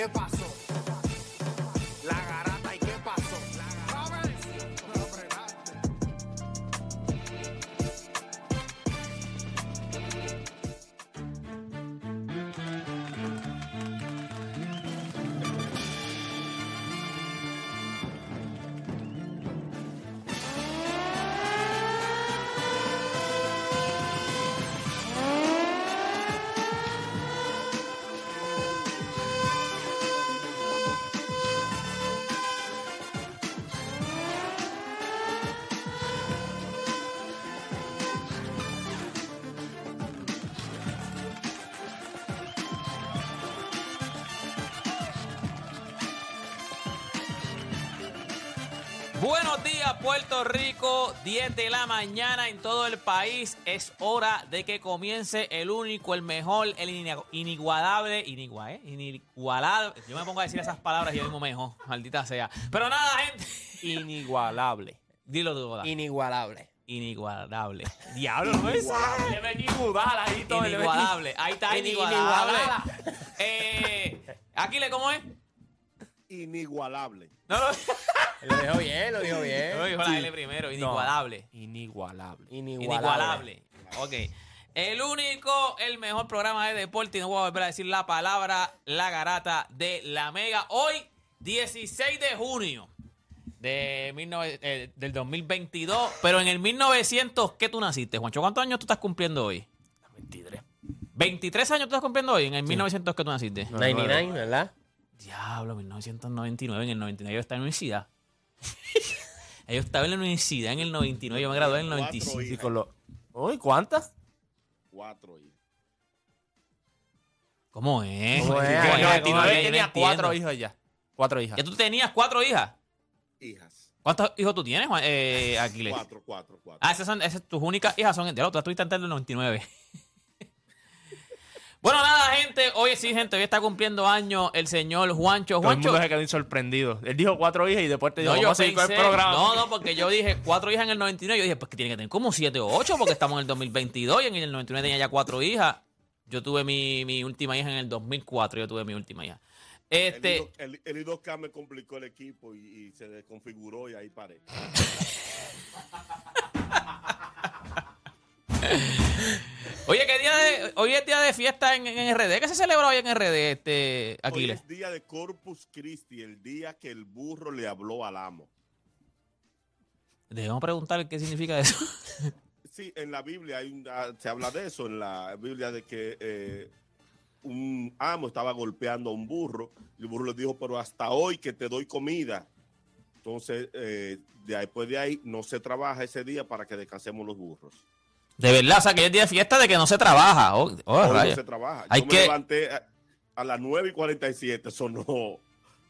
¿Y qué 10 de la mañana en todo el país. Es hora de que comience el único, el mejor, el inigu- inigualable. Inigua, ¿eh? Inigualable. Yo me pongo a decir esas palabras y yo mismo mejor. Maldita sea. Pero nada, gente. Inigualable. Dilo tú, Boda. Inigualable. Inigualable. Diablo, no es Le metí budal ahí todo. Inigualable. Ahí está, Ini- inigualable. inigualable. Eh, Aquile, ¿cómo es? Inigualable. No, no. Lo dijo bien, lo dijo bien. No, dijo la L primero. Inigualable. Inigualable. Inigualable. Ok. El único, el mejor programa de deporte, y no voy a volver a decir la palabra, la garata de la Mega. Hoy, 16 de junio de 19 eh, del 2022. Pero en el 1900, ¿qué tú naciste, Juancho? ¿Cuántos años tú estás cumpliendo hoy? 23. 23 años tú estás cumpliendo hoy, en el 1900 que tú naciste. 99, ¿verdad? Diablo, 1999, en el 99 yo estaba en la universidad. yo estaba en la universidad en el 99, yo me gradué en el Cuatro 95. hijas. con los... Uy, ¿cuántas? Cuatro hijas. ¿Cómo es? ¿Cómo es? ¿Cómo En el 99 Yo tenía cuatro hijas ya. Cuatro hijas. Ya tú tenías cuatro hijas. Hijas. ¿Cuántos hijos tú tienes, Juan- eh, Aquiles? Cuatro, cuatro, cuatro. Ah, esas son esas, tus únicas hijas son. Ya lo, tú estuviste antes del 99. Bueno, nada, gente. Hoy sí, gente. Hoy está cumpliendo años el señor Juancho. Todo el Juancho. mundo se quedó sorprendido. Él dijo cuatro hijas y después te dijo, No, yo vamos a seguir con el pensé- programa. no, no, porque yo dije cuatro hijas en el 99. Yo dije, pues que tiene que tener como siete o ocho, porque estamos en el 2022 y en el 99 tenía ya cuatro hijas. Yo tuve mi, mi última hija en el 2004. Yo tuve mi última hija. Este. El, I2- el, el I2K me complicó el equipo y, y se desconfiguró y ahí paré. Oye, ¿qué día de, hoy es día de fiesta en, en RD. ¿Qué se celebra hoy en RD, este, Hoy Aquiles? es día de Corpus Christi, el día que el burro le habló al amo. Debemos preguntar qué significa eso. Sí, en la Biblia hay un- ah, se habla de eso, en la Biblia de que eh, un amo estaba golpeando a un burro y el burro le dijo, pero hasta hoy que te doy comida. Entonces, eh, de ahí- después de ahí no se trabaja ese día para que descansemos los burros. De verdad, o sea, que es día de fiesta de que no se trabaja. Oh, oh, no se trabaja. Hay Yo que- me levanté a, a las 9 y 47, sonó,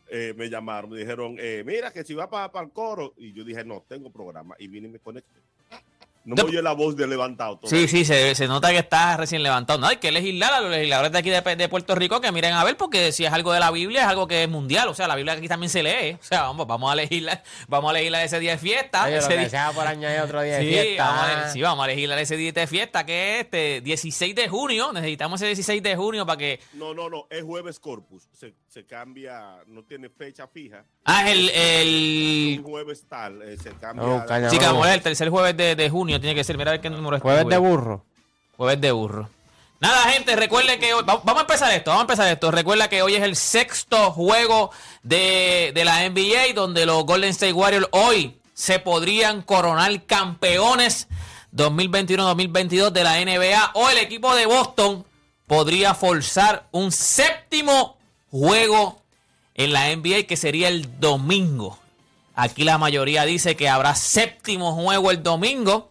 eh, me llamaron, me dijeron, eh, mira que si va para el coro. Y yo dije, no, tengo programa. Y vine y me conecté. No me oye la voz de levantado. Sí, todavía. sí, se, se nota que está recién levantado. No, hay que legislar a los legisladores de aquí de, de Puerto Rico que miren a ver, porque si es algo de la Biblia, es algo que es mundial. O sea, la Biblia aquí también se lee. O sea, vamos, vamos a legislar, vamos a legislar ese día de fiesta. Oye, lo ese que día- sea por añadir otro día de fiesta. vamos a, sí, vamos a legislar ese día de fiesta, que es este 16 de junio. Necesitamos ese 16 de junio para que. No, no, no, es jueves corpus. Se, se cambia, no tiene fecha fija. Ah, el. el Un jueves tal, eh, se cambia. Sí, que el tercer jueves de, de junio tiene que ser. Mira a ver qué número es. Jueves de burro. Jueves de burro. Nada, gente, recuerde que hoy, va- vamos a empezar esto, vamos a empezar esto. Recuerda que hoy es el sexto juego de, de la NBA, donde los Golden State Warriors hoy se podrían coronar campeones 2021-2022 de la NBA. O el equipo de Boston podría forzar un séptimo juego en la NBA, que sería el domingo. Aquí la mayoría dice que habrá séptimo juego el domingo.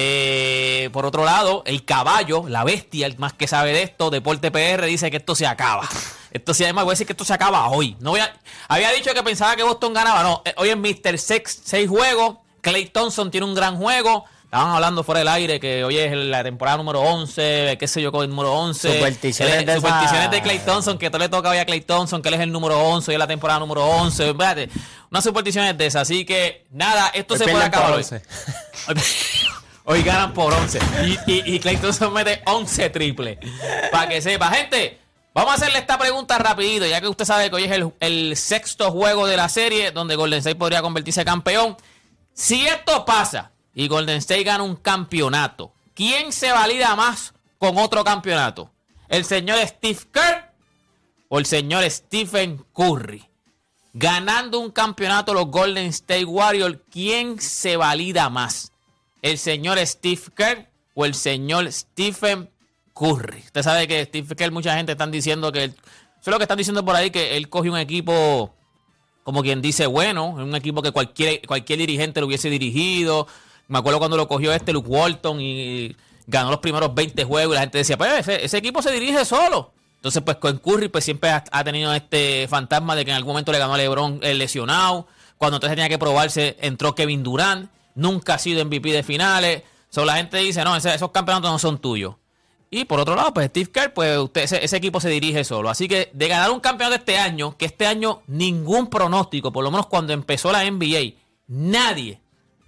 Eh, por otro lado, el caballo, la bestia, el más que sabe de esto, Deporte PR, dice que esto se acaba. Esto sí, además voy a decir que esto se acaba hoy. No voy a- había dicho que pensaba que Boston ganaba. No, eh, hoy es Mr. Sex, seis juegos. Clay Thompson tiene un gran juego. Estaban hablando fuera del aire que hoy es la temporada número 11, qué sé yo, con el número 11. Supersticiones de supersticiones de Clay Thompson, que todo le toca hoy a Clay Thompson, que él es el número 11, hoy es la temporada número 11. Espérate, unas supersticiones de esas. Así que, nada, esto Hoy se puede acabar hoy. 11. Hoy, ganan por 11. Y, y, y mete 11 triple. Para que sepa. Gente, vamos a hacerle esta pregunta rapidito, ya que usted sabe que hoy es el, sexto juego de la serie, donde Golden State podría convertirse campeón. Si esto pasa y Golden State gana un campeonato, ¿quién se valida más con otro campeonato? ¿El señor Steve Kerr o el señor Stephen Curry? Ganando un campeonato los Golden State Warriors, ¿quién se valida más? ¿El señor Steve Kerr o el señor Stephen Curry? Usted sabe que Steve Kerr, mucha gente están diciendo que... él- Eso es lo que están diciendo por ahí, que él cogió un equipo como quien dice, bueno, un equipo que cualquier, cualquier dirigente lo hubiese dirigido. Me acuerdo cuando lo cogió este Luke Walton y ganó los primeros 20 juegos y la gente decía, pues ese, ese equipo se dirige solo. Entonces, pues con Curry pues siempre ha, ha tenido este fantasma de que en algún momento le ganó a LeBron el lesionado. Cuando entonces tenía que probarse, entró Kevin Durant. Nunca ha sido MVP de finales. So, la gente dice, no, esos campeonatos no son tuyos. Y por otro lado, pues Steve Kerr, pues usted, ese, ese equipo se dirige solo. Así que de ganar un campeonato este año, que este año ningún pronóstico, por lo menos cuando empezó la NBA, nadie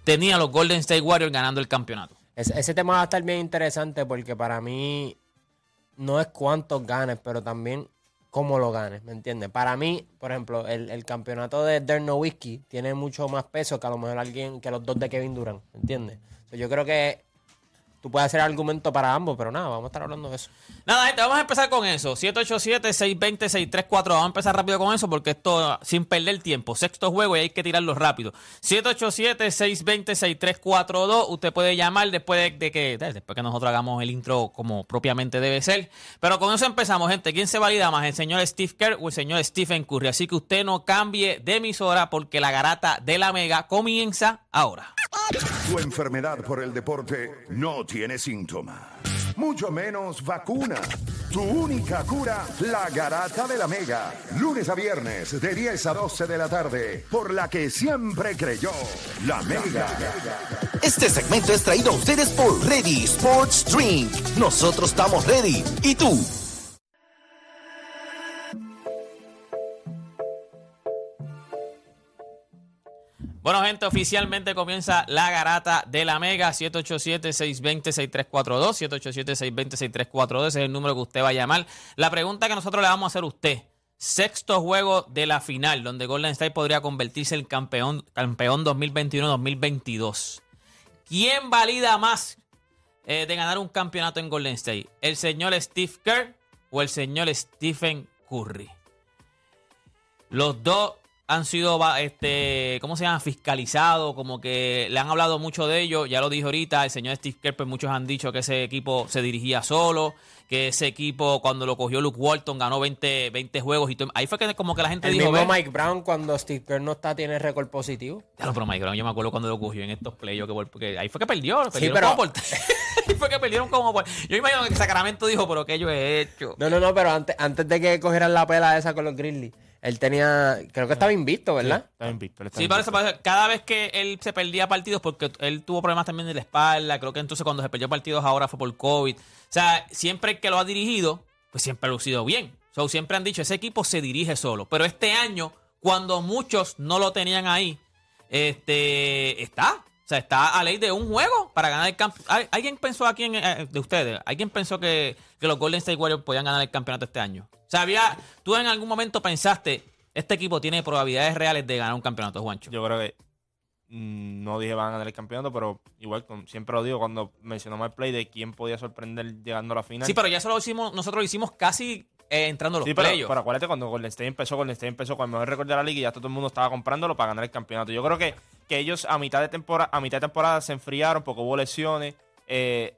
tenía a los Golden State Warriors ganando el campeonato. Ese, ese tema va a estar bien interesante porque para mí no es cuántos ganes, pero también cómo lo ganes, ¿me entiendes? Para mí, por ejemplo, el, el campeonato de Dirk Nowitzki tiene mucho más peso que a lo mejor alguien que los dos de Kevin Durant, ¿me entiendes? Yo creo que tú puedes hacer argumento para ambos, pero nada, vamos a estar hablando de eso. Nada, gente, vamos a empezar con eso. 787-620-634. Vamos a empezar rápido con eso porque esto, sin perder tiempo, sexto juego y hay que tirarlo rápido. 787-620-6342. Usted puede llamar después de, de que después que nosotros hagamos el intro como propiamente debe ser. Pero con eso empezamos, gente. ¿Quién se valida más? ¿El señor Steve Kerr o el señor Stephen Curry? Así que usted no cambie de emisora porque la garata de la Mega comienza ahora. Tu enfermedad por el deporte no tiene síntomas, mucho menos vacuna. Tu única cura, la garata de la mega. Lunes a viernes de 10 a 12 de la tarde, por la que siempre creyó, la mega. Este segmento es traído a ustedes por Ready Sports Drink. Nosotros estamos ready. ¿Y tú? Bueno, gente, oficialmente comienza la garata de la Mega 787-620-6342. 787-620-6342. Ese es el número que usted va a llamar. La pregunta que nosotros le vamos a hacer a usted. Sexto juego de la final, donde Golden State podría convertirse en campeón, campeón 2021-2022. ¿Quién valida más eh, de ganar un campeonato en Golden State? ¿El señor Steve Kerr o el señor Stephen Curry? Los dos han sido, este, ¿cómo se llama? Fiscalizados, como que le han hablado mucho de ellos. Ya lo dijo ahorita, el señor Steve Kerr, pues muchos han dicho que ese equipo se dirigía solo, que ese equipo cuando lo cogió Luke Walton ganó 20, 20 juegos. y todo. Ahí fue que como que la gente El dijo, mismo. Mike Brown cuando Steve Kerr no está tiene récord positivo. Ya lo, pero Mike Brown, yo me acuerdo cuando lo cogió en estos playoffs, que, porque ahí fue que perdió, perdieron pero- como por- ahí fue que perdieron como por- Yo imagino que Sacramento dijo, pero ¿qué yo he hecho? No, no, no, pero antes, antes de que cogieran la pela esa con los Grizzlies, Él tenía, creo que estaba invicto, ¿verdad? Está invicto. está Sí, invicto. parece, parece- cada vez que él se perdía partidos, porque él tuvo problemas también de la espalda, creo que entonces cuando se perdió partidos ahora fue por COVID. O sea, siempre que lo ha dirigido, pues siempre ha lucido bien. So, siempre han dicho, ese equipo se dirige solo. Pero este año, cuando muchos no lo tenían ahí, este está. O sea, está a ley de un juego para ganar el campeonato. ¿Alguien pensó aquí en, eh, de ustedes? ¿Alguien pensó que, que los Golden State Warriors podían ganar el campeonato este año? O sea, había, tú en algún momento pensaste, este equipo tiene probabilidades reales de ganar un campeonato, Juancho. Yo creo que mm, no dije van a ganar el campeonato, pero igual siempre lo digo cuando mencionamos el play de quién podía sorprender llegando a la final. Sí, pero ya eso lo hicimos, nosotros lo hicimos casi eh, entrando a los Sí, pero, pero acuérdate cuando Golden State empezó, Golden State empezó con el mejor récord de la liga y ya todo el mundo estaba comprándolo para ganar el campeonato. Yo creo que, que ellos a mitad de temporada, a mitad de temporada se enfriaron porque hubo lesiones. eh,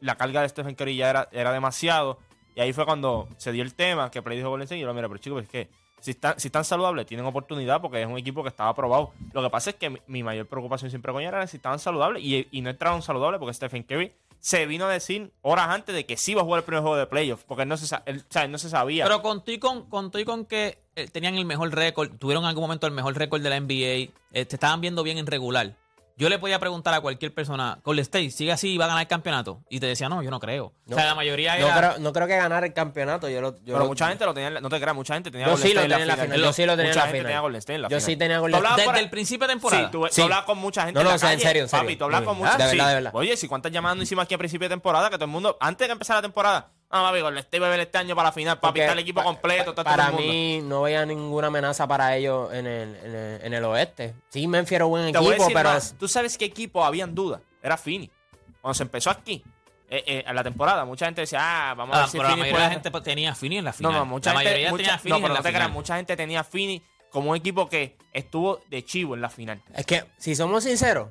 la carga de Stephen Curry ya era, era demasiado. Y ahí fue cuando se dio el tema que Play dijo Golden State. Y yo, mira, pero chicos, es que si están, si están saludables, tienen oportunidad porque es un equipo que estaba aprobado. Lo que pasa es que mi, mayor preocupación siempre con era si estaban saludables y, y no entraron saludables porque Stephen Curry se vino a decir horas antes de que sí iba a jugar el primer juego de playoff porque no se, no se sabía. Pero con tú y con, con, tú y con que eh, tenían el mejor récord, tuvieron en algún momento el mejor récord de la NBA, eh, te estaban viendo bien en regular. Yo le podía preguntar a cualquier persona, Golden State, sigue así y va a ganar el campeonato. Y te decía, no, yo no creo. No. o sea, la mayoría No era... creo, no creo que ganar el campeonato. Yo lo, yo Pero lo- mucha gente lo tenía, en la- no te creas, mucha gente tenía Yo Golden sí lo State tenía en la final. Yo sí lo tenía en Mucha la gente final. tenía Golden State en la Yo final. sí tenía Golden Tú hablabas Desde por- el principio de temporada. Sí, tú, tú Sí. hablabas con mucha gente No, en no, la o sea, en serio, en serio. Papi, tú hablabas con De mucha verdad, sí. de verdad. Oye, si cuántas llamadas no hicimos aquí a principio de temporada, que todo el mundo, antes de empezar la temporada, ah, papi, va a ver este año para la final, papi, Porque está el equipo pa- completo, está todo Para el mundo. mí no veía ninguna amenaza para ellos en el, en el, en el oeste. Sí, era un buen Te voy a equipo, decir pero más, tú sabes qué equipo habían dudas, era Fini. Cuando se empezó aquí, eh, eh, en la temporada, mucha gente decía, ah, vamos a Ah, ver si pero la Fini mayoría de la puede- gente tenía a Fini en la No, final. no, mucha la gente, mayoría mucha- tenía a no, Fini pero en la no te creas, final. mucha gente tenía a Fini como un equipo que estuvo de chivo en la final. es que, si somos sinceros,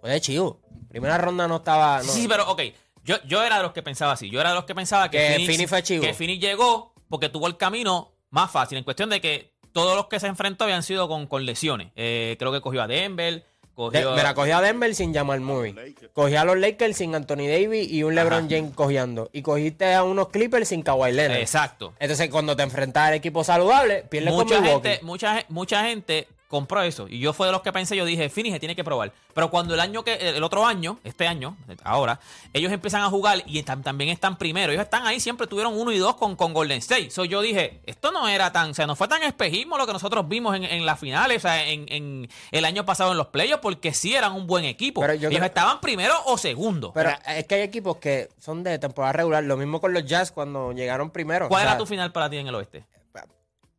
fue de chivo. Primera ronda no estaba. no- Sí, sí, pero ok. Yo, yo era de los que pensaba así. Yo era de los que pensaba que, Que Phoenix- Phoenix fue chivo. Que Phoenix llegó porque tuvo el camino más fácil. En cuestión de que todos los que se enfrentó habían sido con, con lesiones. Eh, creo que cogió a Denver. De- Cogió mira, cogía a Denver sin Jamal Murray. Cogía a los Lakers sin Anthony Davis y un LeBron James cogiendo. Y cogiste a unos Clippers sin Kawhi Leonard. Exacto. Entonces, cuando te enfrentas al equipo saludable, pierdes Mucha gente, mucha, mucha gente compró eso. Y yo fue de los que pensé, yo dije, Phoenix se tiene que probar. Pero cuando el año que, el otro año, este año, ahora, ellos empiezan a jugar y están- también están primero. Ellos están ahí, siempre tuvieron uno y dos con, con Golden State. So yo dije, esto no era tan, o sea, no fue tan espejismo lo que nosotros vimos en, en las finales, o sea, en, en el año pasado en los playoffs, porque sí eran un buen equipo. Pero yo ellos creo- estaban primero o segundo. Pero es que hay equipos que son de temporada regular. Lo mismo con los Jazz cuando llegaron primero. ¿Cuál O sea, era tu final para ti en el oeste?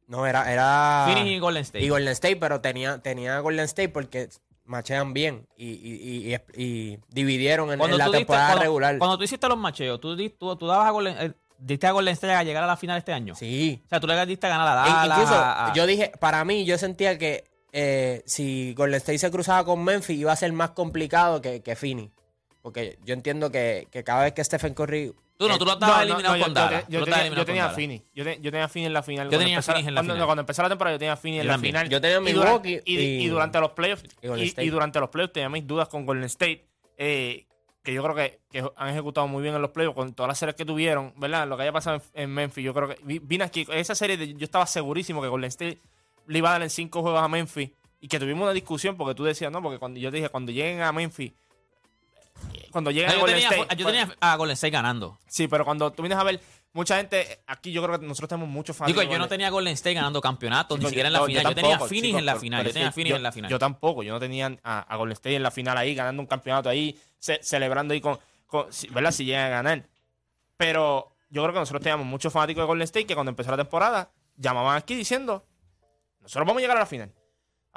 No, era. era Phoenix y Golden State. Y Golden State, pero tenía, tenía Golden State porque machean bien y, y, y- y dividieron en, en la tú diste- temporada cuando- regular. Cuando tú hiciste los macheos, ¿tú, tú, tú dabas a Golden, eh, diste a Golden State a llegar a la final este año. Sí. O sea, tú le diste a ganar a E- Dallas. incluso, a- a- yo dije, para mí, yo sentía que eh, si Golden State se cruzaba con Memphis iba a ser más complicado que, que. Porque yo entiendo que, que cada vez que Stephen Curry. Tú no, eh, tú lo estabas eliminado yo- con Dallas. Yo, tenía, estabas yo tenía Phoenix en la final. Yo Cuando tenía Phoenix en la final. Cuando empezara la temporada, yo tenía Yo en la final. Yo tenía Milwaukee y, durante los playoffs. y durante los playoffs tenía mis dudas con Golden State. eh, que yo creo que, han ejecutado muy bien en los playoffs con todas las series que tuvieron, ¿verdad? Lo que haya pasado en, Memphis, yo creo que vi- vine aquí, esa serie yo estaba segurísimo que Golden State le iba a dar en cinco juegos a Memphis y que tuvimos una discusión porque tú decías, no, porque cuando yo te dije, cuando lleguen a Memphis, cuando lleguen No, a yo, Golden tenía, State, yo pues- tenía a Golden State ganando. sí, pero cuando tú vienes a ver, mucha gente, aquí yo creo que nosotros tenemos muchos fans. Digo, de yo no tenía a Golden State ganando campeonatos, ni siquiera en la no, final. Yo, tenía Phoenix en la final. Yo tenía Phoenix en la final. Yo tampoco, yo no tenía a, a Golden State en la final ahí, ganando un campeonato ahí, ce- celebrando ahí con, ¿verdad? Si llegan a ganar. Pero yo creo que nosotros teníamos muchos fanáticos de Golden State que cuando empezó la temporada llamaban aquí diciendo, nosotros vamos a llegar a la final.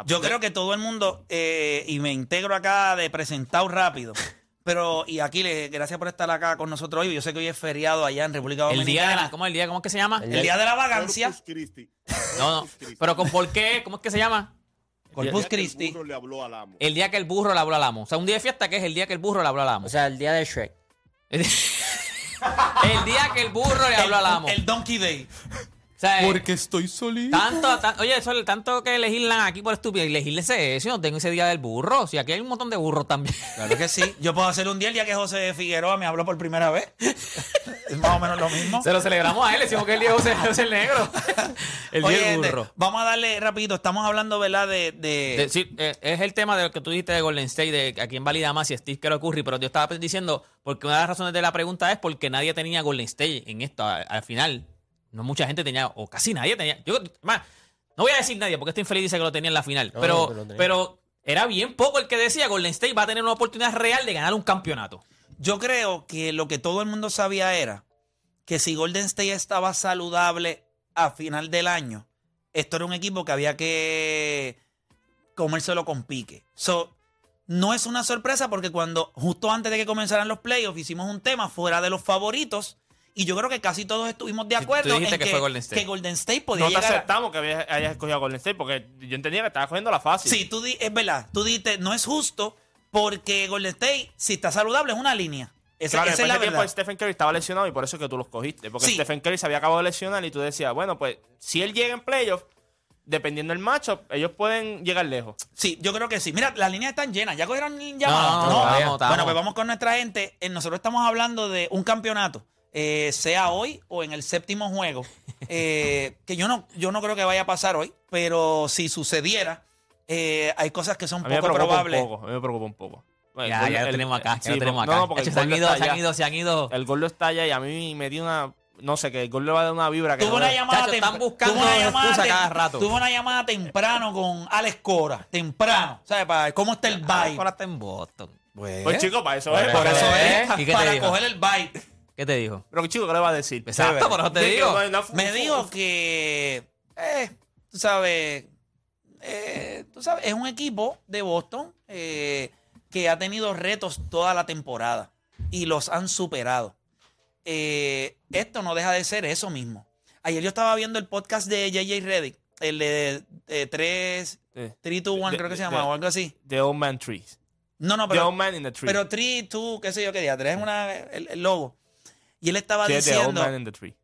Yo creo que todo el mundo, eh, y me integro acá de presentado rápido, pero, y Aquiles, gracias por estar acá con nosotros hoy. Yo sé que hoy es feriado allá en República el día de Dominicana. la, ¿Cómo es el día? ¿Cómo es que se llama? El día de la vagancia, Corpus Christi. No, no. Christi. Pero con por qué, ¿cómo es que se llama? Corpus El día que el Christi. burro le habló al amo. El día que el burro le habló al amo. O sea, un día de fiesta que es el día que el burro le habló al amo. O sea, el día de Shrek. el día que el burro le habló al amo. El, el Donkey Day. Sea, eh, estoy solito. Tanto, tan- oye, eso, tanto que legislan aquí por estúpido y legislense eso, yo no tengo ese día del burro. Si aquí hay un montón de burros también. Claro que sí. Yo puedo hacer un día el día que José Figueroa me habló por primera vez. Es más o menos lo mismo. Se lo celebramos a él, decimos que el Diego es el negro. el Oye, Diego gente, burro. vamos a darle rapidito. Estamos hablando, ¿verdad? De, de- De- sí, eh, es el tema de lo que tú dijiste de Golden State, de a quién valida más si Steve Kerr o Curry, pero yo estaba diciendo, porque una de las razones de la pregunta es porque nadie tenía Golden State en esto. Al final, no mucha gente tenía, o casi nadie tenía. Yo, más, no voy a decir nadie, porque este infeliz dice que lo tenía en la final, No, pero, pero pero era bien poco el que decía Golden State va a tener una oportunidad real de ganar un campeonato. Yo creo que lo que todo el mundo sabía era que si Golden State estaba saludable a final del año, esto era un equipo que había que comérselo con pique. So, no es una sorpresa porque cuando, justo antes de que comenzaran los playoffs, hicimos un tema fuera de los favoritos. Y yo creo que casi todos estuvimos de acuerdo dijiste en que que, fue Golden State. que Golden State podía No te llegar a- aceptamos que habías, hayas escogido a Golden State porque yo entendía que estabas cogiendo la fácil. Sí, tú di- es verdad. Tú dijiste, no es justo porque Golden State, si está saludable, es una línea. Esa, Claro, esa es la verdad. que Stephen Curry estaba lesionado y por eso es que tú los cogiste. Porque Sí. Stephen Curry se había acabado de lesionar y tú decías, bueno, pues si él llega en playoff, dependiendo del matchup, ellos pueden llegar lejos. Sí, yo creo que sí. Mira, las líneas están llenas. ¿Ya cogieron No, llamadas? no, estamos, estamos. Bueno, pues vamos con nuestra gente. Eh, Nosotros estamos hablando de un campeonato, eh, sea hoy o en el séptimo juego, eh, que yo no, yo no creo que vaya a pasar hoy, pero si sucediera, eh, hay cosas que son A mí me poco preocupa probables. un poco. A mí me preocupa un poco. Bueno, Ya, gol- ya lo el- tenemos acá, ya sí, lo tenemos acá. no, porque Hacho, se han ido, se han ido, se han ido. El gol está allá y a mí me dio una... No sé, que el gol le va a dar una vibra que Tuvo no una le- llamada Chacho, están buscando tuvo una llamada cada rato. Tuvo una llamada temprano con Alex Cora. Temprano. ¿Sabes? Para cómo está el vibe. Ahora está en Boston. Pues chico, para eso es. Por para eso es. ¿Y qué te Para coger el vibe. ¿Qué te dijo? Pero chico, ¿qué le va a decir? Exacto, por eso te digo. Me dijo que, eh, tú sabes, eh, tú sabes, es un equipo de Boston eh, que ha tenido retos toda la temporada y los han superado. Eh, esto no deja de ser eso mismo. Ayer yo estaba viendo el podcast de JJ Reddick, el de 3, Sí. 3, 2, 1, De- creo que se llama, o algo así. The Old Man Trees. No, no, The pero, Old Man in the Tree. pero 3, 2, qué sé yo qué día, 3 es una, el, el logo. Y él estaba Sí, The Old diciendo, Man in the Tree.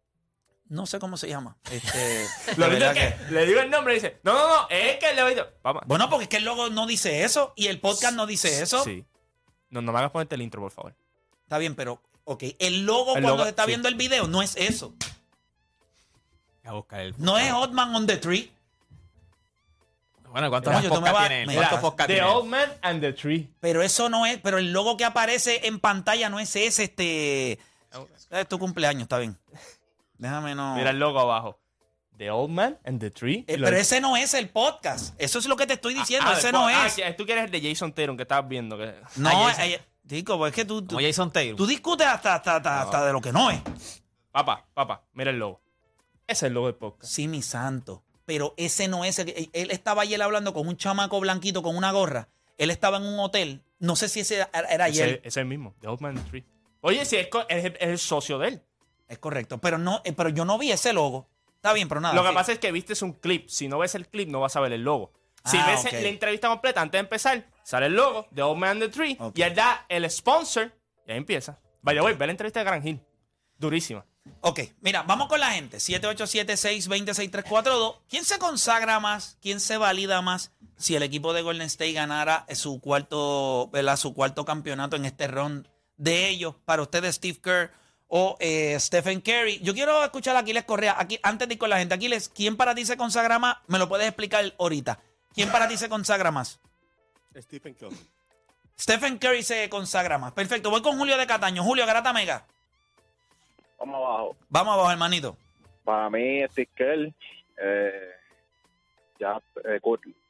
no sé cómo se llama. Este, Lo es que le digo el nombre y dice, no, no, no, es que a... Vamos. Bueno, porque es que el logo no dice eso y el podcast no dice eso. Sí. No, no me hagas ponerte el intro, por favor. Está bien, pero, ok, el logo El cuando logo, se está sí. viendo el video no es eso. A buscar el. No es Hotman on the Tree. Bueno, ¿cuántos me podcasts vas- tiene ¿Cuántos podcasts The tiene? Old Man and the Tree. Pero eso no es, pero el logo que aparece en pantalla no es ese, este. Es tu cumpleaños, está bien. Déjame no. Mira el logo abajo. The Old Man and the Tree. Eh, pero ese no es el podcast. Eso es lo que te estoy diciendo. Ah, ese no ah, es. tú quieres el de Jason Tatum que estabas viendo. Que... no, Ah, eh, Chico, pues es que tú, tú, Como Jason Taylor. tú discutes hasta, hasta, hasta, hasta de lo que no es. Papá, papá, mira el logo. Ese es el logo del podcast. Sí, mi santo. Pero ese no es. el- él- él estaba ayer hablando con un chamaco blanquito con una gorra. Él estaba en un hotel. No sé si ese era, era Ese, ayer. ese es el mismo. The Old Man and the Tree. Oye, si es, co- es el- es el socio de él. Es correcto. Pero no, eh, pero yo no vi ese logo. Está bien, pero nada. Lo que sí. pasa es que viste un clip. Si no ves el clip, no vas a ver el logo. Si Ah, ves ok. la entrevista completa antes de empezar, sale el logo de Old Man and the Tree Ok. y él da el sponsor y ahí empieza. Vaya, voy, ve la entrevista de Gran Hill. Durísima. Ok, mira, vamos con la gente. 787-620-6342. ¿Quién se consagra más? ¿Quién se valida más si el equipo de Golden State ganara su cuarto, ¿verdad? su cuarto campeonato en este round de ellos? Para ustedes, Steve Kerr o eh, Stephen Curry. Yo quiero escuchar a Aquiles Correa. Aquí, antes de ir con la gente, Aquiles, ¿quién para ti se consagra más? Me lo puedes explicar ahorita. ¿Quién para ti se consagra más? Stephen Curry. Stephen Curry se consagra más. Perfecto, voy con Julio de Cataño. Julio, Garata Mega. Vamos abajo. Vamos abajo, hermanito. Para mí, Steve Kerr, eh, ya, eh,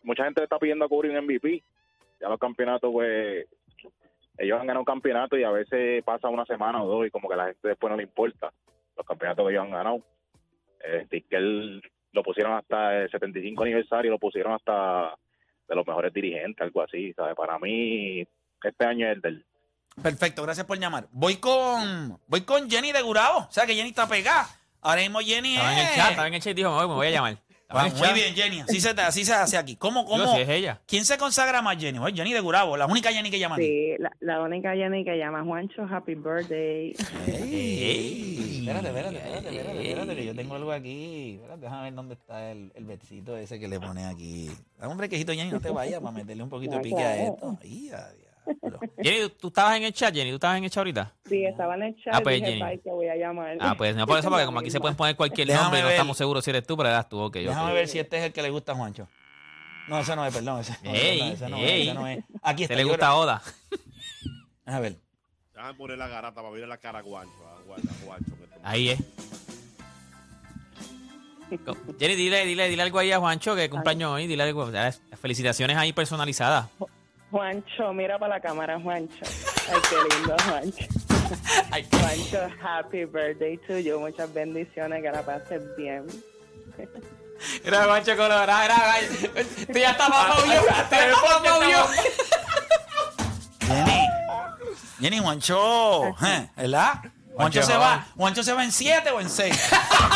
mucha gente está pidiendo a Curry un MVP. Ya los campeonatos, pues, ellos han ganado un campeonato y a veces pasa una semana o dos y como que a la gente después no le importa los campeonatos que ellos han ganado. Eh, Kerr lo pusieron hasta el 75 aniversario, lo pusieron hasta de los mejores dirigentes, algo así, ¿sabes? Para mí, este año es el del... Perfecto, gracias por llamar. Voy con voy con Jenny de Gurabo. O sea que Jenny está pegada. Ahora mismo Jenny Estaba en el chat, estaba en el chat y dijo, me voy, me voy a llamar. Ah, muy bien, Jenny. Así se, así se hace aquí. ¿Cómo, cómo? Digo, si es ella. ¿Quién se consagra más, Jenny? Oye, Jenny de Gurabo, la única Jenny que llama. Sí, la, la única Jenny que llama Juancho, happy birthday. Ey, espérate, espérate, espérate, espérate, espérate, que yo tengo algo aquí. Espérate, déjame ver dónde está el, el besito ese que le pone aquí. Dame un brequejito, Jenny, no te vayas para meterle un poquito de pique a esto. Ay, a Jenny, ¿tú estabas en el chat, Jenny? ¿Tú estabas en el chat ahorita? Sí, estaba en el chat Ah, pues, dije, Jenny. bye, que voy a llamar. Ah, pues no por eso, porque como aquí se pueden poner cualquier Déjame nombre no estamos seguros si eres tú, pero eras tú, ok. Déjame ver si este es el que le gusta a Juancho. No, ese no es, perdón. Ese, no, Ey, perdón, ese no es, ey. ese no es. Aquí está. ¿Te le gusta creo- Oda? A ver. Déjame poner la garata para ver la cara a te- Ahí es. Jenny, dile, dile, dile algo ahí a Juancho que cumpleaños hoy. Dile algo. Felicitaciones ahí personalizadas. Juancho, mira para la cámara, Juancho. Ay, qué lindo, Juancho. Juancho, happy birthday to you. Muchas bendiciones, que la pases bien. Era Juancho Colorado, era Tú ya estás más. Tú ya estás más. Jenny. Jenny, Juancho. ¿eh? ¿Verdad? Juancho se va. Juancho se va en 7 o en 6.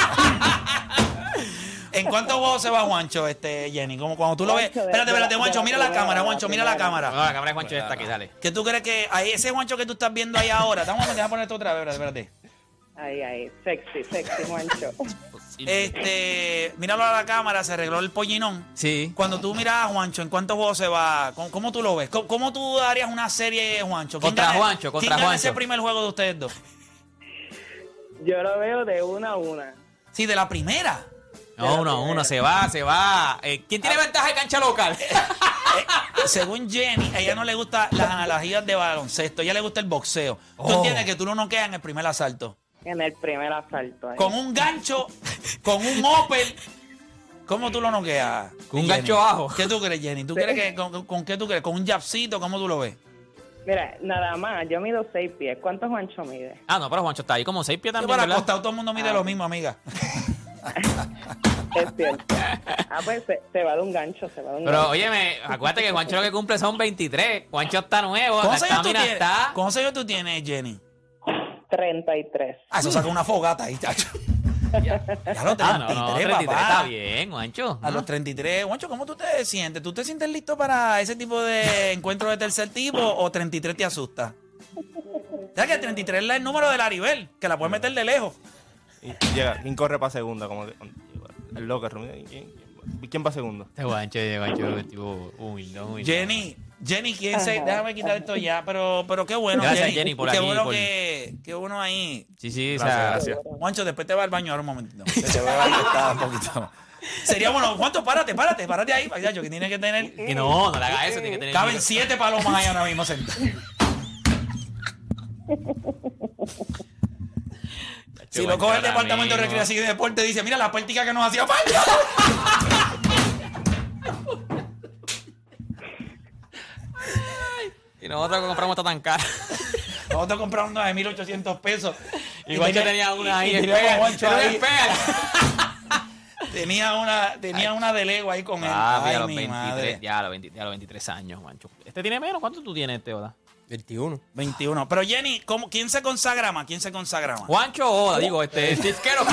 ¿En cuántos juegos se va Juancho, este, Jenny? Como cuando tú lo ves. Juancho, Espérate, espérate, Juancho, mira la cámara, Juancho, mira la primera. No, cámara. la cámara de Juancho ya está aquí, dale. ¿Qué tú crees que ahí ese Juancho que tú estás viendo ahí ahora? Estamos a poner esto otra vez, espérate, espérate. Ay, ay, sexy, sexy, Juancho. Este, míralo a la cámara, se arregló el pollinón. Sí. Cuando tú miras a Juancho, ¿en cuántos juegos se va? ¿Cómo, cómo tú lo ves? ¿Cómo, cómo tú darías una serie Juancho? ¿Quién Contra gana- Juancho, contra ¿Quién gana Juancho. ese primer juego de ustedes dos? Yo lo veo de una a una. Sí, de la primera. No, uno, uno, se va, se va. Eh, ¿Quién tiene ventaja de cancha local? Eh, según Jenny, a ella no le gustan las analogías de baloncesto, a ella le gusta el boxeo. ¿Tú Oh. entiendes que tú no noqueas en el primer asalto? En el primer asalto. ahí. Con un gancho, con un Opel. ¿Cómo tú lo noqueas? Con un gancho bajo. ¿Qué tú crees, Jenny? ¿Tú crees que con, con qué tú crees? ¿Con un jabcito? ¿Cómo tú lo ves? Mira, nada más, yo mido seis pies. ¿Cuánto Juancho mide? Ah, no, pero Juancho está ahí como seis pies Yo también, para ¿verdad? acostado todo el mundo mide lo mismo, amiga. Es cierto. Ah, pues se, se va de un gancho, se va de un Pero gancho. óyeme, acuérdate que Juancho lo que cumple son 23. Juancho está nuevo. ¿Cuántos la años tú estamina tienes? está. ¿Cuántos años tú tienes, Jenny? 33. Ah, eso saca una fogata ahí, chacho. Ya a los 33, Ah, no, no, 33 papá. está bien, Juancho. A los 33. Juancho, ¿cómo tú te sientes? ¿Tú te sientes listo para ese tipo de encuentro de tercer tipo o 33 te asusta? ¿Sabes que 33 es el número de Laribel? Que la puedes meter de lejos. Y llega, ¿quién corre para segunda? Como que, el locker room. ¿Quién, quién, va segundo? Este Juancho, este Juancho, es tipo humilde, humilde. Jenny, Jenny, ¿quién se...? Déjame quitar esto ya, pero, pero qué bueno, Gracias, Jenny. Jenny, por qué aquí, bueno por- que... Qué bueno ahí. Sí, sí, o Gracias, sea, gracias. Juancho, después te va al baño ahora un momentito. Te que está un poquito... Sería bueno, Juancho, párate, párate, párate ahí, payacho, que tiene que tener... que no, no le hagas eso, tiene que tener Caben miedo. siete palomas ahí ahora mismo sentadas. Si lo coge el departamento de recreación y deporte, dice, mira la práctica que nos hacía falta. Y nosotros compramos esta tan cara. Nosotros compramos una de 1.800 pesos. Y Juancho tenía una ahí, y tenía una. Tenía una, de Lego ahí con él. Ah, Ay, a los mi 23, madre. ya a los 20 ya a los 23 años, Juancho. Este tiene menos, ¿cuánto tú tienes, este, Oda? 21. 21. Pero Jenny, ¿cómo, ¿quién se consagra más? ¿Quién se consagra más? Juancho o Oda, digo, este, disquero.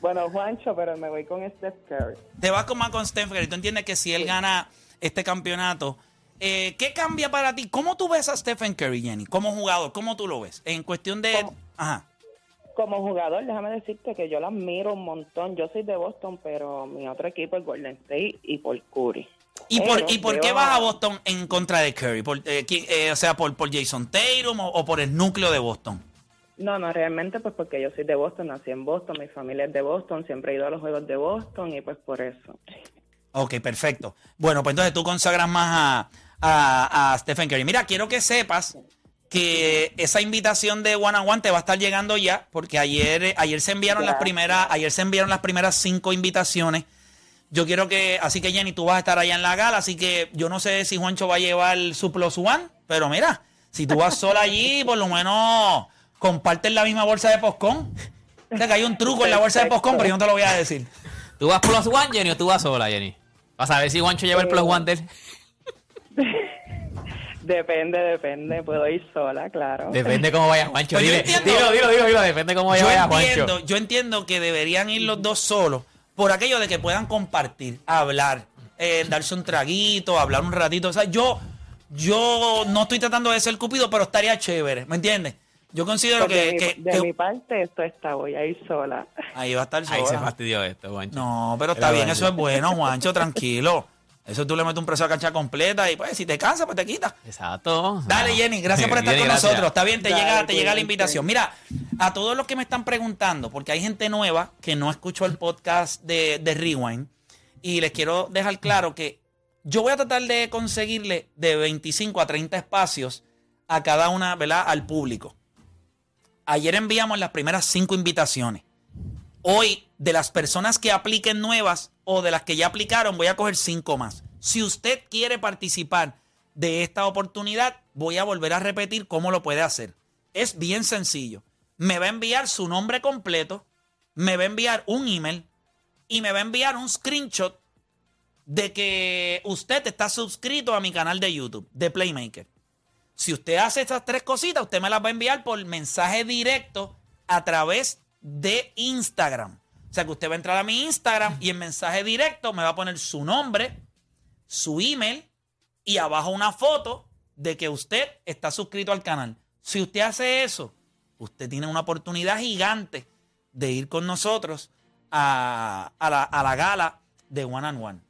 Bueno, Juancho, pero me voy con Steph Curry. Te vas con más con Stephen Curry. Tú entiendes que si él gana este campeonato, eh, ¿qué cambia para ti? ¿Cómo tú ves a Stephen Curry, Jenny? Como jugador, ¿cómo tú lo ves? En cuestión de... ¿Cómo? Ajá. Como jugador, déjame decirte que yo la admiro un montón. Yo soy de Boston, pero mi otro equipo es Golden State y por Curry. ¿Y por, ¿y por qué vas a Boston en contra de Curry? Por, eh, quién- eh, o sea, por, por Jason Tatum o, o por el núcleo de Boston. No, no, realmente pues porque yo soy de Boston, nací en Boston, mi familia es de Boston, siempre he ido a los juegos de Boston y pues por eso. Ok, perfecto. Bueno, pues entonces tú consagras más a, a, a Stephen Curry. Mira, quiero que sepas que esa invitación de One on One te va a estar llegando ya, porque ayer, ayer se enviaron las primeras, ayer se enviaron las primeras cinco invitaciones. Yo quiero que, así que Jenny, tú vas a estar allá en la gala, así que yo no sé si Juancho va a llevar su plus one, pero mira, si tú vas sola allí, por lo menos comparten la misma bolsa de poscón. O sea que hay un truco en la bolsa de poscón, pero yo no te lo voy a decir. ¿Tú vas plus one, Jenny, o tú vas sola, Jenny? Vas a ver si Juancho lleva el plus one de él. Depende, depende, puedo ir sola, claro. Depende cómo vaya Juancho. Pues Dile, dilo, dilo, dilo, dilo, depende cómo yo vaya Juancho. entiendo, yo entiendo que deberían ir los dos solos por aquello de que puedan compartir, hablar, eh, darse un traguito, hablar un ratito. O sea, yo, yo no estoy tratando de ser cupido, pero estaría chévere, ¿me entiendes? Yo considero Pues de que, mi, que- de que- mi parte esto está, voy a ir sola. ahí va a estar Ahí se sola. fastidió esto, Juancho. No, pero está Era bien, bueno. eso es bueno, Juancho, tranquilo. Eso tú le metes un precio a cancha completa y pues si te cansa, pues te quita. Exacto. Dale, Jenny, gracias por estar Jenny, con gracias. nosotros. Está bien, te Dale, llega, te llega la invitación. Mira, a todos los que me están preguntando, porque hay gente nueva que no escuchó el podcast de, de Rewind, y les quiero dejar claro que yo voy a tratar de conseguirle de 25 a 30 espacios a cada una, ¿verdad? Al público. Ayer enviamos las primeras cinco invitaciones. Hoy, de las personas que apliquen nuevas o de las que ya aplicaron, voy a coger cinco más. Si usted quiere participar de esta oportunidad, voy a volver a repetir cómo lo puede hacer. Es bien sencillo. Me va a enviar su nombre completo, me va a enviar un email y me va a enviar un screenshot de que usted está suscrito a mi canal de YouTube, de Playmaker. Si usted hace estas tres cositas, usted me las va a enviar por mensaje directo a través de Instagram. O sea que usted va a entrar a mi Instagram y en mensaje directo me va a poner su nombre, su email y abajo una foto de que usted está suscrito al canal. Si usted hace eso, usted tiene una oportunidad gigante de ir con nosotros a, a la, la gala de One and One.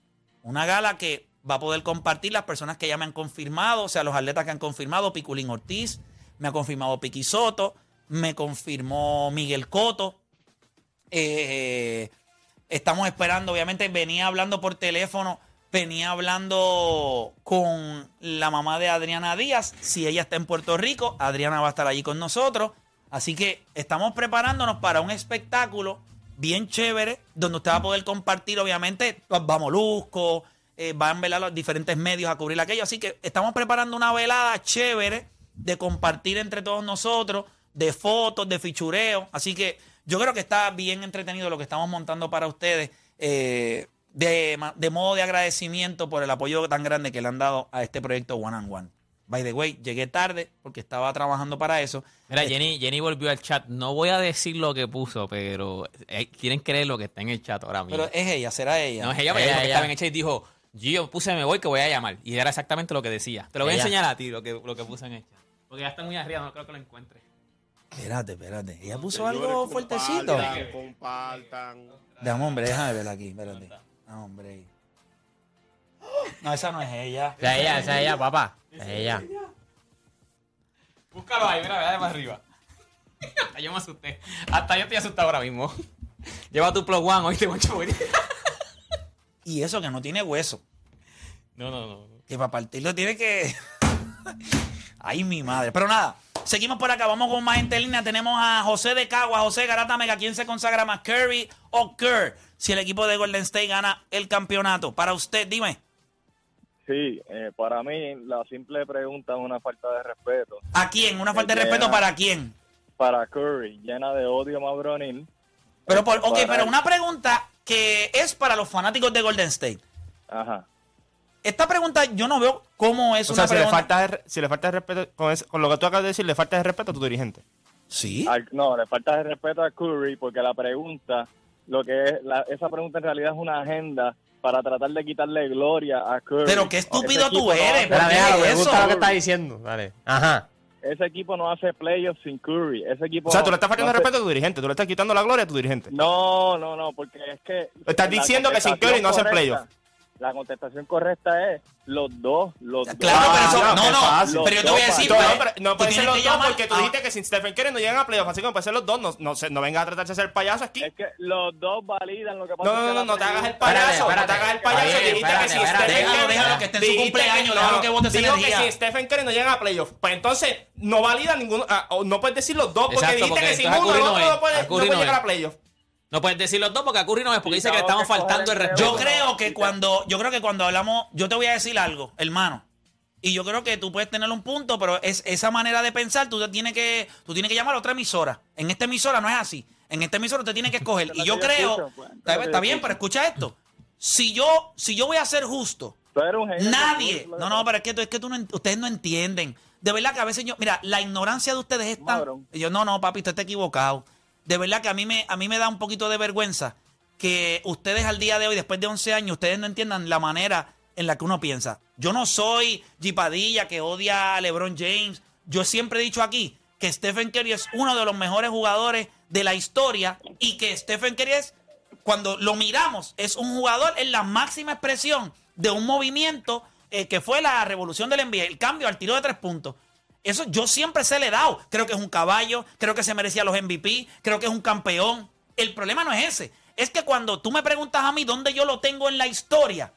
Una gala que va a poder compartir las personas que ya me han confirmado, o sea, los atletas que han confirmado, Piculín Ortiz, me ha confirmado Piqui Soto, me confirmó Miguel Coto. Eh, estamos esperando, obviamente, venía hablando por teléfono, venía hablando con la mamá de Adriana Díaz. Si ella está en Puerto Rico, Adriana va a estar allí con nosotros. Así que estamos preparándonos para un espectáculo bien chévere, donde usted va a poder compartir, obviamente, va Molusco, eh, van a velar los diferentes medios a cubrir aquello. Así que estamos preparando una velada chévere de compartir entre todos nosotros, de fotos, de fichureo. Así que yo creo que está bien entretenido lo que estamos montando para ustedes. eh, de, modo de agradecimiento por el apoyo tan grande que le han dado a este proyecto One and One. By the way, llegué tarde porque estaba trabajando para eso. Mira, Eh, Jenny, Jenny volvió al chat. No voy a decir lo que puso, pero eh, quieren creer lo que está en el chat ahora mismo. Pero es ella, será ella. no es ella, pero Ella, estaba en el chat y dijo, yo puse me voy que voy a llamar. Y era exactamente lo que decía. Te lo voy a enseñar a ti lo que, lo que puse en el chat. Porque ya está muy arriba, no creo que lo encuentre. Espérate, espérate. Ella puso Señores, algo fuertecito. compartan, Compartan. Déjame, hombre, déjame verla aquí, espérate. Ah, hombre. No, esa no es ella. Esa es ella, esa es ella, papá. Esa es ella. Búscalo ahí, mira, mira más arriba. Hasta yo me asusté. Hasta yo estoy asustado ahora mismo. Lleva tu plug one, oíste, mucho Y eso que no tiene hueso. No, no, no. Que para partirlo tiene que. Ay, mi madre. Pero nada, seguimos por acá. Vamos con más gente en línea. Tenemos a José de Cagua, José Garata Mega. ¿Quién se consagra más, Curry o Kerr? Si el equipo de Golden State gana el campeonato. Para usted, dime. Sí, eh, para mí la simple pregunta es una falta de respeto. ¿A quién? ¿Una falta de Llena- respeto para quién? Para Curry, llena de odio mabronil. Pero, por, ok, Para pero una pregunta que es para los fanáticos de Golden State. Ajá. Esta pregunta yo no veo cómo es O una sea, si le, pregunta. falta de, si le falta de respeto, con, eso- con lo que tú acabas de decir, le falta de respeto a tu dirigente. Sí. Al- no, le falta de respeto a Curry porque la pregunta, lo que es, la- esa pregunta en realidad es una agenda para tratar de quitarle gloria a Curry. Pero qué estúpido Ese tú no eres, ¿por qué déjalo, me eso? gusta lo que está diciendo. Dale. Ajá. Ese equipo no hace playoffs sin Curry. Ese equipo O sea, no- tú le estás faltando no hace- respeto a tu dirigente, tú le estás quitando la gloria a tu dirigente. No, no, no, porque es que... Estás diciendo que sin Curry no hacen correcta- playoff. La contestación correcta es los dos, los Claro, dos. pero eso, Ah, no, no, fácil. pero yo te voy a decir, dos, No, pues, pero no tú pueden ser los dos llamar porque tú dijiste que sin Stephen Curry no llegan a playoffs, así que pueden ser los dos. No, no, no vengas a tratarse de ser payaso aquí. Es que los dos validan lo que pasa No, no, no, no, no te hagas el payaso, Espérate, no te hagas el payaso. Dijiste que espérate, si espérate. Stephen Curry- déjalo, que esté en su cumpleaños, que- déjalo que esa digo que energía. si Stephen Curry no llega a playoffs, pues entonces no valida ninguno, ah, o no puedes decir los dos, porque dijiste que sin uno no no puede, no puede no llegar a playoffs. No puedes decir los dos porque a Curry no es, porque Sí, dice que le estamos faltando el respeto. Yo creo que cuando, yo creo que cuando hablamos, yo te voy a decir algo, hermano. Y yo creo que tú puedes tener un punto, pero es esa manera de pensar, tú te tienes que, tú tienes que llamar a otra emisora. En esta emisora no es así. En esta emisora usted tiene que escoger. Y yo creo, escucho, pues, está, yo bien, escucho. pero escucha esto. Si yo, si yo voy a ser justo, nadie, no, no, pero es que, es que tú no, ustedes no entienden. De verdad que a veces yo, mira, la ignorancia de ustedes es tan, yo, no, no, papi, usted está equivocado. De verdad que a mí me, a mí me da un poquito de vergüenza que ustedes al día de hoy, después de 11 años, ustedes no entiendan la manera en la que uno piensa. Yo no soy Gipadilla que odia a LeBron James. Yo siempre he dicho aquí que Stephen Curry es uno de los mejores jugadores de la historia y que Stephen Curry es, cuando lo miramos, es un jugador en la máxima expresión de un movimiento eh, que fue la revolución del NBA, el cambio al tiro de tres puntos. Eso yo siempre se le he dado. Creo que es un caballo, creo que se merecía los MVP, creo que es un campeón. El problema no es ese. Es que cuando tú me preguntas a mí dónde yo lo tengo en la historia,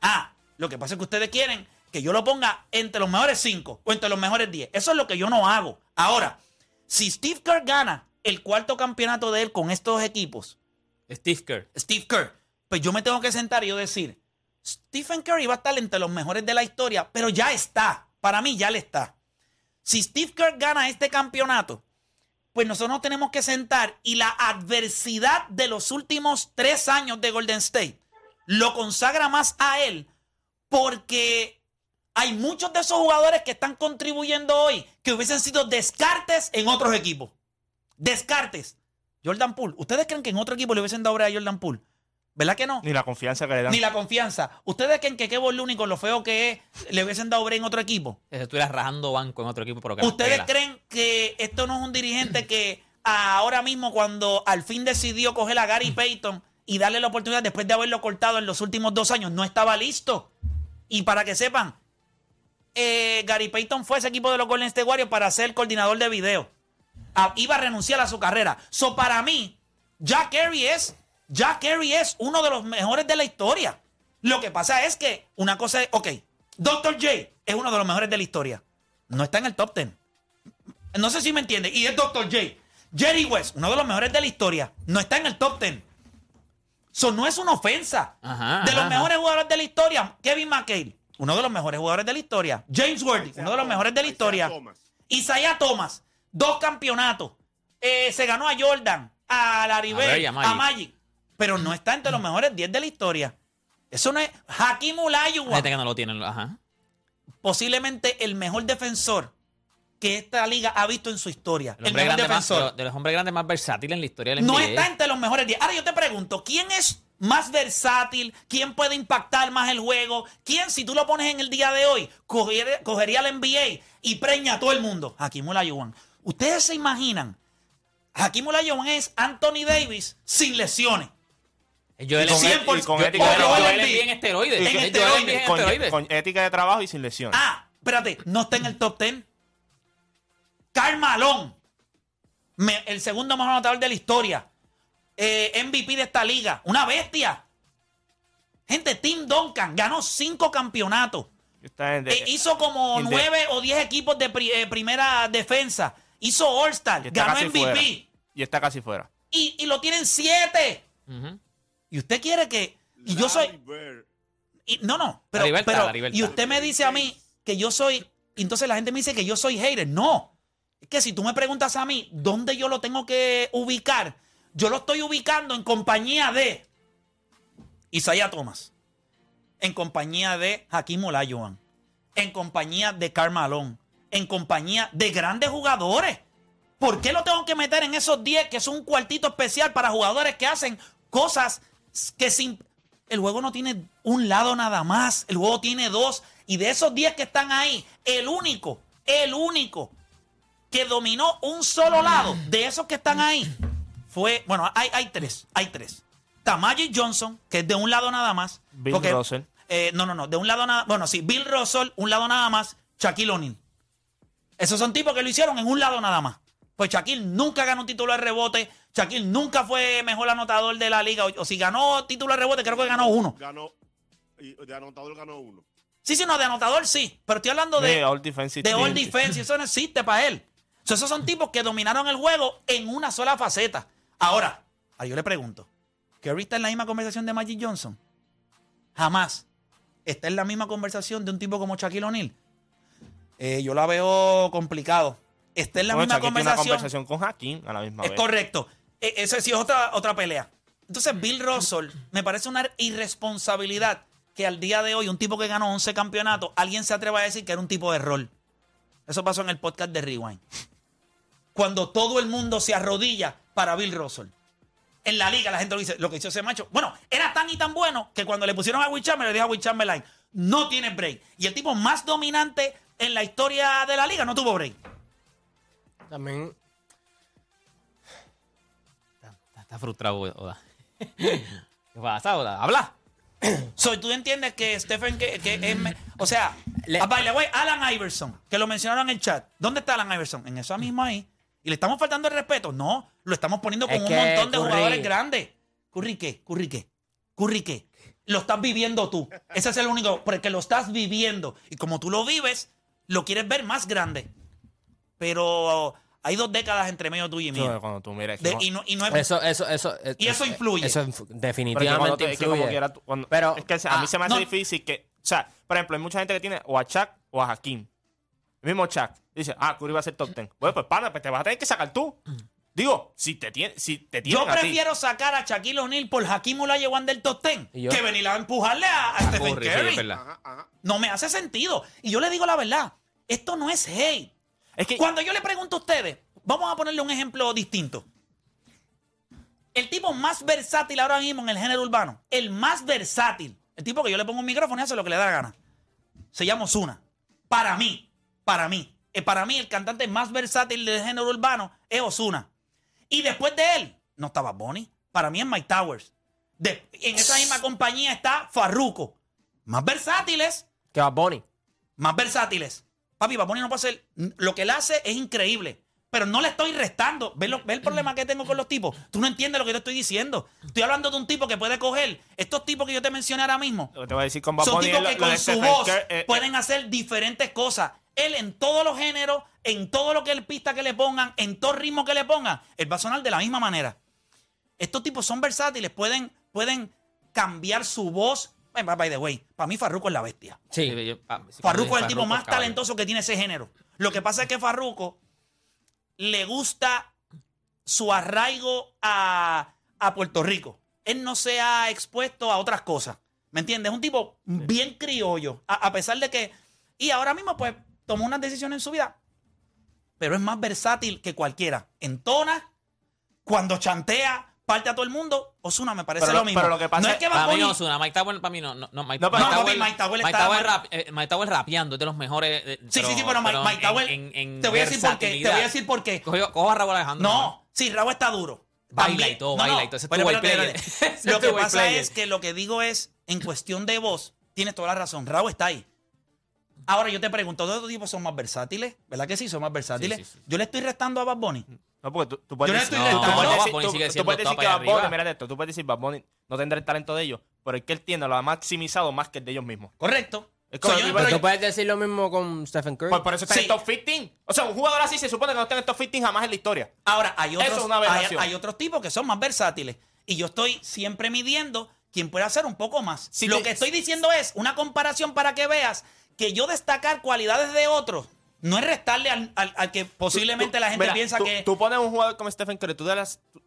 ah, lo que pasa es que ustedes quieren que yo lo ponga entre los mejores cinco o entre los mejores 10. Eso es lo que yo no hago. Ahora, si Steve Kerr gana el cuarto campeonato de él con estos equipos, Steve Kerr. Steve Kerr, pues yo me tengo que sentar y yo decir, Stephen Curry va a estar entre los mejores de la historia, pero ya está. Para mí ya le está. Si Steve Kerr gana este campeonato, pues nosotros nos tenemos que sentar y la adversidad de los últimos tres años de Golden State lo consagra más a él porque hay muchos de esos jugadores que están contribuyendo hoy que hubiesen sido descartes en otros equipos. Descartes. Jordan Poole. ¿Ustedes creen que en otro equipo le hubiesen dado a Jordan Poole? ¿Verdad que no? Ni la confianza que le dan. Ni la confianza. ¿Ustedes creen que Kevin Looney, con lo feo que es, le hubiesen dado break en otro equipo? Si estuviera rajando banco en otro equipo, pero que ¿Ustedes creen que esto no es un dirigente que ahora mismo, cuando al fin decidió coger a Gary Payton y darle la oportunidad después de haberlo cortado en los últimos dos años, no estaba listo? Y para que sepan, eh, Gary Payton fue a ese equipo de los Golden State Warriors para ser coordinador de video. Ah, iba a renunciar a su carrera. So, para mí, Jack Carey es, Jack Carey es uno de los mejores de la historia. Lo que pasa es que una cosa es, ok, Dr. J es uno de los mejores de la historia. No está en el top 10. No sé si me entiende. Y es Dr. J. Jerry West, uno de los mejores de la historia. No está en el top 10. Eso no es una ofensa. Ajá, de los ajá, mejores jugadores de la historia, Kevin McHale, uno de los mejores jugadores de la historia. James Worthy, uno de los mejores de la historia. Isaiah Thomas, dos campeonatos. Eh, se ganó a Jordan, a Larry a a Magic. Pero no está entre los mejores 10 de la historia. Eso no es. Hakim Olajuwon, gente que no lo tienen. Ajá. posiblemente el mejor defensor que esta liga ha visto en su historia. El El hombre mejor grande más, de, defensor. los, de los hombres grandes más versátiles en la historia del No NBA. está entre los mejores 10. Ahora yo te pregunto, ¿quién es más versátil? ¿Quién puede impactar más el juego? ¿Quién, si tú lo pones en el día de hoy, cogería, cogería al NBA y preña a todo el mundo? Hakim Olajuwon. ¿Ustedes se imaginan? Hakim Olajuwon es Anthony Davis sin lesiones. Joel con Embiid- et- y con ética de trabajo. esteroides. En esteroides. En con, esteroides. con ética de trabajo y sin lesión. Ah, espérate, no está en el top 10. Karl Malone, me- el segundo mejor anotador de la historia. Eh, MVP de esta liga. Una bestia. Gente, Tim Duncan ganó cinco campeonatos. Eh, hizo como the- nueve o diez equipos de pri- eh, primera defensa. Hizo All-Star. Ganó MVP. fuera. Y está casi fuera. Y, y lo tienen siete. Ujú. Y usted quiere que. Y yo soy. Y- no, no, pero, La libertad, pero- la libertad. y usted me dice a mí que yo soy, y entonces la gente me dice que yo soy hater. No, es que si tú me preguntas a mí dónde yo lo tengo que ubicar, yo lo estoy ubicando en compañía de Isaiah Thomas, en compañía de Hakim Olajuwon, en compañía de Karl Malone, en compañía de grandes jugadores. ¿Por qué lo tengo que meter en esos 10 que son un cuartito especial para jugadores que hacen cosas que sin... El juego no tiene un lado nada más, el juego tiene dos. Y de esos 10 que están ahí, el único, el único que dominó un solo lado de esos que están ahí fue, bueno, hay, hay tres, hay tres. Está Magic Johnson, que es de un lado nada más. Bill porque- Russell. eh, no, no, no, de un lado nada Bueno, sí, Bill Russell, un lado nada más, Shaquille O'Neal. Esos son tipos que lo hicieron en un lado nada más. Pues Shaquille nunca ganó un título de rebote. Shaquille nunca fue mejor anotador de la liga. O, o si ganó título de rebote, creo que ganó uno. Ganó. Y de anotador ganó uno. Sí, sí, no, de anotador sí. Pero estoy hablando de, De All Defensive de all defense. y Eso no existe para él. So, esos son tipos que dominaron el juego en una sola faceta. Ahora, ahora yo le pregunto: ¿Curry está en la misma conversación de Magic Johnson? Jamás. ¿Está en la misma conversación de un tipo como Shaquille O'Neal? Eh, yo la veo complicado. Está en la Bueno, misma Shaquille tiene una conversación. conversación con Hakim a la misma Es vez. correcto. E- Eso sí es otra, otra pelea. Entonces, Bill Russell me parece una irresponsabilidad que al día de hoy, un tipo que ganó 11 campeonatos, alguien se atreva a decir que era un tipo de rol. Eso pasó en el podcast de Rewind. Cuando todo el mundo se arrodilla para Bill Russell. En la liga la gente lo dice, lo que hizo ese macho. Bueno, era tan y tan bueno que cuando le pusieron a Will Chamberlain, le dijo a Will Chamberlain, no tiene break. Y el tipo más dominante en la historia de la liga no tuvo break. También Está, frustrado, Oda. ¿Qué pasa, Oda? Habla. So, tú entiendes que Stephen que, que es me- o sea, Le- ah, by the way, Alan Iverson, que lo mencionaron en el chat. ¿Dónde está Alan Iverson? En eso mismo ahí. ¿Y le estamos faltando el respeto? No, lo estamos poniendo con Es un que montón de Curry- jugadores grandes. ¿Curry qué? ¿Curry qué? ¿Curry qué? Lo estás viviendo tú. Ese es el único, porque lo estás viviendo. Y como tú lo vives, lo quieres ver más grande. Pero hay dos décadas entre medio tuyo y Eso mío. cuando tú miras. De- y no, y no es- Eso, eso, eso. Y eso influye. Eso inf- Pero definitivamente te- es que como influye. quiera tú- cuando- Pero, es que a mí ah, se me hace no. difícil que. O sea, por ejemplo, hay mucha gente que tiene o a Chuck o a Hakim. El mismo Chuck dice, ah, Curry va a ser top 10. Bueno, pues pana, pues te vas a tener que sacar tú. Digo, si te tiene, si te Yo a ti. prefiero sacar a Shaquille O'Neal por Hakim Olajuwon del top 10 ¿Y yo? que venir a empujarle a, a Stephen Curry, sí, Curry. es verdad. Ajá, ajá. no me hace sentido. Y yo le digo la verdad, esto no es hate. Es que Cuando yo le pregunto a ustedes, vamos a ponerle un ejemplo distinto. El tipo más versátil ahora mismo en el género urbano, el más versátil, el tipo que yo le pongo un micrófono y hace lo que le da la gana, se llama Ozuna. Para mí, para mí, eh, para mí el cantante más versátil del género urbano es Ozuna. Y después de él, no estaba Bonnie. Para mí es Mike Towers. De- en esa misma compañía está Farruko. Más versátiles, Que va Bonnie. más versátiles. Papi, Bad Bunny no puede hacer. Lo que él hace es increíble. Pero no le estoy restando. ¿Ves, lo- ves el problema que tengo con los tipos? Tú no entiendes lo que yo estoy diciendo. Estoy hablando de un tipo que puede coger estos tipos que yo te mencioné ahora mismo. lo que te voy a decir con Bad Son tipos lo- que lo con su voz Curry, eh, pueden hacer diferentes cosas. Él en todos los géneros, en todo lo que el pista que le pongan, en todo ritmo que le pongan, él va a sonar de la misma manera. Estos tipos son versátiles, pueden, pueden cambiar su voz. Bueno, By the way, para mí Farruko es la bestia. Sí. Ah, Farruko es el tipo Farruko, más caballo. talentoso que tiene ese género. Lo que pasa es que Farruko le gusta su arraigo a, a Puerto Rico. Él no se ha expuesto a otras cosas. ¿Me entiendes? Es un tipo bien criollo. A, a pesar de que. Y ahora mismo, pues, tomó unas decisiones en su vida. Pero es más versátil que cualquiera. Entona, cuando chantea, parte a todo el mundo. Osuna me parece Pero lo- mismo. pero lo que pasa no es que Para Bad mí Bunny- Ozuna, Mike Tower para mí no, no, no, Mike, No, pero- No, Mike papi, Tower- Mike Tower Mike Tower rap- eh, Mike Tower rapeando, es de los mejores. eh, Sí, sí, sí, pero Mike, Mike en- Tower. en- en te voy a decir por qué. Te voy a decir por qué. Cojo, cojo a Raúl Alejandro. No, sí, Raúl está duro. Baila y todo, no, baila no, y todo. Ese es pero tu player. Lo que pasa es que lo que digo es, en cuestión de voz, tienes toda la razón. Raúl está ahí. Ahora yo te pregunto, ¿todos estos tipos son más versátiles? ¿Verdad que sí? Son más versátiles. Sí, sí, sí. Yo le estoy restando a Bad Bunny. No, porque tú, tú Yo puedes no decir, estoy tú- puedes No, decir- tú- sigue tú siendo puedes decir que Bad Bunny, mira esto, tú puedes decir Bad Bunny no tendrá el talento de ellos, pero es que él tiene, lo ha maximizado más que el de ellos mismos. Correcto. Es como el yo- pero Pero yo- tú puedes decir lo mismo con Stephen Curry. Por, por eso está Sí. en el top 15. O sea, un jugador así se supone que no está en el top 15 jamás en la historia. Ahora, hay Eso otros, es una hay, aberración. hay otros tipos que son más versátiles. Y yo estoy siempre midiendo quién puede hacer un poco más. Si Lo te- que estoy diciendo es una comparación para que veas que yo destacar cualidades de otros no es restarle al, al- al que posiblemente Tú- la gente mira, piensa tú- que... Tú pones un jugador como Stephen Curry, tú, de las- tú,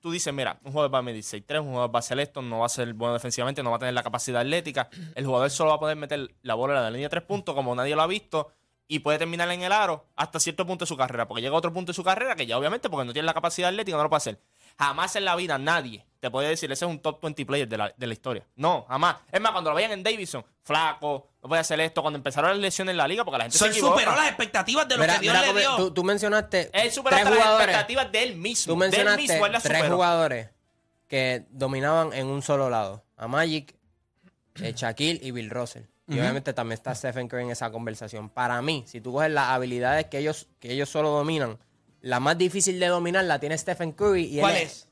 tú dices, mira, un jugador va a medir 6'3, un jugador va a ser esto, no va a ser bueno defensivamente, no va a tener la capacidad atlética. El jugador solo va a poder meter la bola en la línea de tres puntos como nadie lo ha visto y puede terminar en el aro hasta cierto punto de su carrera, porque llega a otro punto de su carrera que ya obviamente porque no tiene la capacidad atlética no lo puede hacer. Jamás en la vida nadie te puede decir, ese es un top 20 player de la, de la historia. No, jamás. Es más, cuando lo veían en Davidson, flaco, no puede hacer esto, cuando empezaron las lesiones en la liga, porque la gente So, se él equivoca. superó las expectativas de lo Mira, que Dios mira le dio. tú, tú mencionaste Él superó tres hasta las jugadores. expectativas de él mismo. Tú de él mencionaste mismo, él las tres superó. jugadores que dominaban en un solo lado. A Magic, eh, Shaquille y Bill Russell. Y obviamente también está Stephen Curry en esa conversación. Para mí, si tú coges las habilidades que ellos, que ellos solo dominan, la más difícil de dominar la tiene Stephen Curry. Y él ¿Cuál es?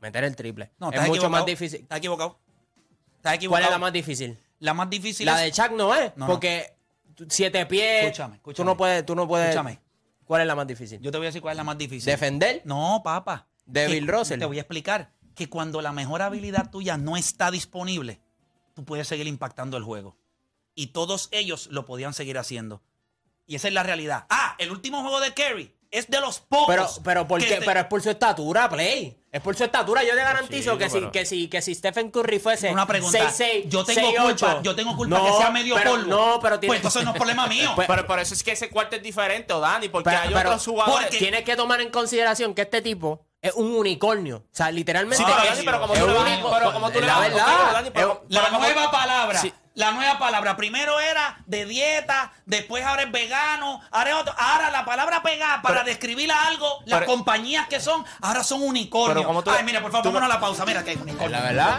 Meter el triple. No, es mucho más difícil. Estás equivocado. Estás equivocado. ¿Cuál es la más difícil? La más difícil La es... de Chuck no es. No, porque tú- siete pies. Escúchame, Tú escúchame. no puedes. Tú no puedes Escúchame. ¿Cuál es la más difícil? Yo te voy a decir cuál es la más difícil. ¿Defender? No, papá. De Que- Bill Russell. Te voy a explicar que cuando la mejor habilidad tuya no está disponible, tú puedes seguir impactando el juego. Y todos ellos lo podían seguir haciendo. Y esa es la realidad. Ah, el último juego de Kerry es de los pocos. Pero, pero, ¿por que qué? te- pero es por su estatura, Play. Es por su estatura. Yo te garantizo Sí, que, si, que, si, que si Stephen Curry fuese Una pregunta. 6'6", yo tengo 6'8", culpa, yo tengo culpa no, que sea medio pero- polvo. No, pero tiene, Pues entonces no es problema mío. Pues- Pero por eso es que ese cuarto es diferente, Dani, porque pero, hay otros jugadores. porque- tienes que tomar en consideración que este tipo es un unicornio. O sea, literalmente. Sí, pero, Dani, pero como tú le vas- pero como tú le la verdad. Dani, pero- La nueva palabra. Sí. La nueva palabra. Primero era de dieta, después ahora es vegano, ahora es otro. Ahora la palabra pegar para Pero- describir a algo, las pero- compañías que son, ahora son unicornios. Pero como tú- Ay, mira, por favor, tú- vámonos a la pausa. Mira que hay unicornio. La verdad.